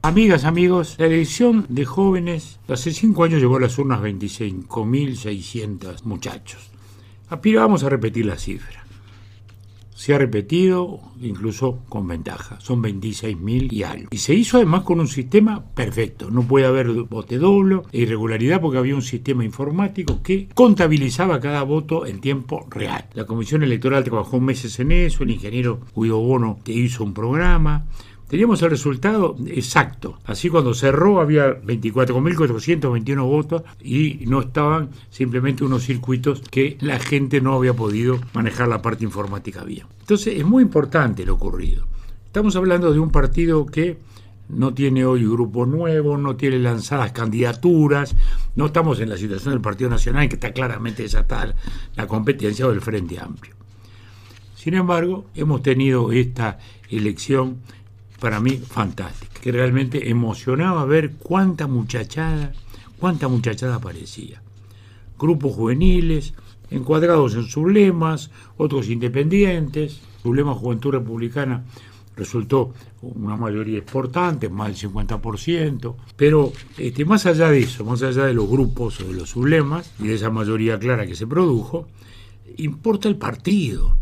Amigas, amigos, la elección de jóvenes hace cinco años llevó a las urnas 25.600 muchachos. Vamos a repetir la cifra. Se ha repetido, incluso con ventaja. Son 26.000 y algo. Y se hizo además con un sistema perfecto. No puede haber voto doble e irregularidad porque había un sistema informático que contabilizaba cada voto en tiempo real. La Comisión Electoral trabajó meses en eso. El ingeniero Guido Bono hizo un programa. Teníamos el resultado exacto. Así cuando cerró había 24.421 votos y no estaban simplemente unos circuitos que la gente no había podido manejar la parte informática bien. Entonces es muy importante lo ocurrido. Estamos hablando de un partido que no tiene hoy grupo nuevo, no tiene lanzadas candidaturas, no estamos en la situación del Partido Nacional que está claramente desatada la competencia del Frente Amplio. Sin embargo, hemos tenido esta elección para mí fantástica, que realmente emocionaba ver cuánta muchachada, cuánta muchachada aparecía. Grupos juveniles, encuadrados en sus lemas, otros independientes, su lema Juventud Republicana resultó una mayoría importante, más del 50%, pero este, más allá de eso, más allá de los grupos o de los sublemas y de esa mayoría clara que se produjo, importa el partido.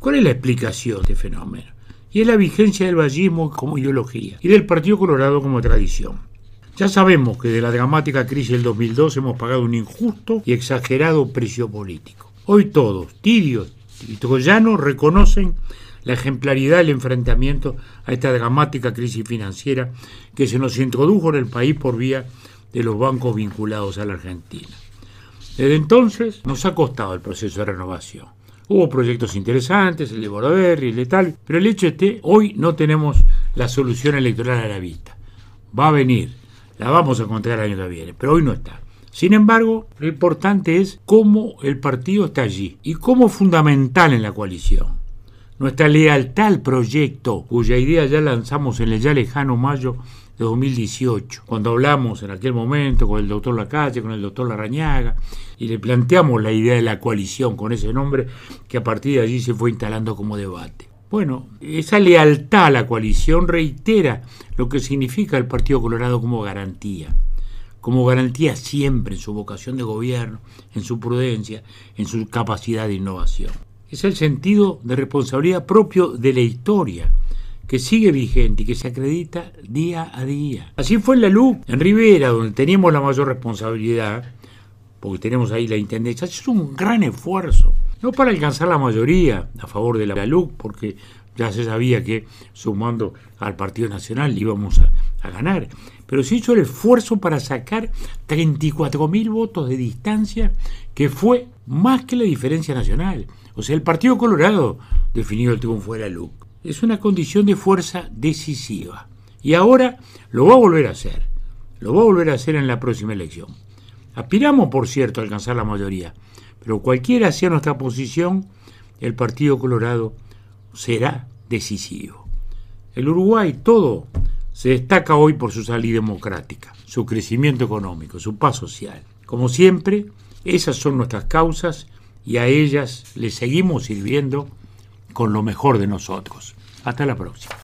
¿Cuál es la explicación de este fenómeno? Y es la vigencia del vallismo como ideología y del Partido Colorado como tradición. Ya sabemos que de la dramática crisis del 2002 hemos pagado un injusto y exagerado precio político. Hoy todos, tibios y troyanos, reconocen la ejemplaridad del enfrentamiento a esta dramática crisis financiera que se nos introdujo en el país por vía de los bancos vinculados a la Argentina. Desde entonces nos ha costado el proceso de renovación. Hubo proyectos interesantes, el de Boroberri, el de tal, pero el hecho es que hoy no tenemos la solución electoral a la vista. Va a venir, la vamos a encontrar el año que viene, pero hoy no está. Sin embargo, lo importante es cómo el partido está allí y cómo fundamental en la coalición. Nuestra lealtad al proyecto, cuya idea ya lanzamos en el ya lejano mayo de 2018, cuando hablamos en aquel momento con el doctor Lacalle, con el doctor Larañaga, y le planteamos la idea de la coalición con ese nombre que a partir de allí se fue instalando como debate. Bueno, esa lealtad a la coalición reitera lo que significa el Partido Colorado como garantía, como garantía siempre en su vocación de gobierno, en su prudencia, en su capacidad de innovación. Es el sentido de responsabilidad propio de la historia, que sigue vigente y que se acredita día a día. Así fue en la LUC, en Rivera, donde teníamos la mayor responsabilidad, porque tenemos ahí la intendencia. Es un gran esfuerzo, no para alcanzar la mayoría a favor de la LUC, porque ya se sabía que sumando al Partido Nacional íbamos a, a ganar, pero se hizo el esfuerzo para sacar 34.000 votos de distancia, que fue más que la diferencia nacional. O sea, el Partido Colorado definió el triunfo de la LUC es una condición de fuerza decisiva. Y ahora lo va a volver a hacer. Lo va a volver a hacer en la próxima elección. Aspiramos, por cierto, a alcanzar la mayoría, pero cualquiera sea nuestra posición, el Partido Colorado será decisivo. El Uruguay todo se destaca hoy por su salida democrática, su crecimiento económico, su paz social. Como siempre, esas son nuestras causas y a ellas le seguimos sirviendo con lo mejor de nosotros. Hasta la próxima.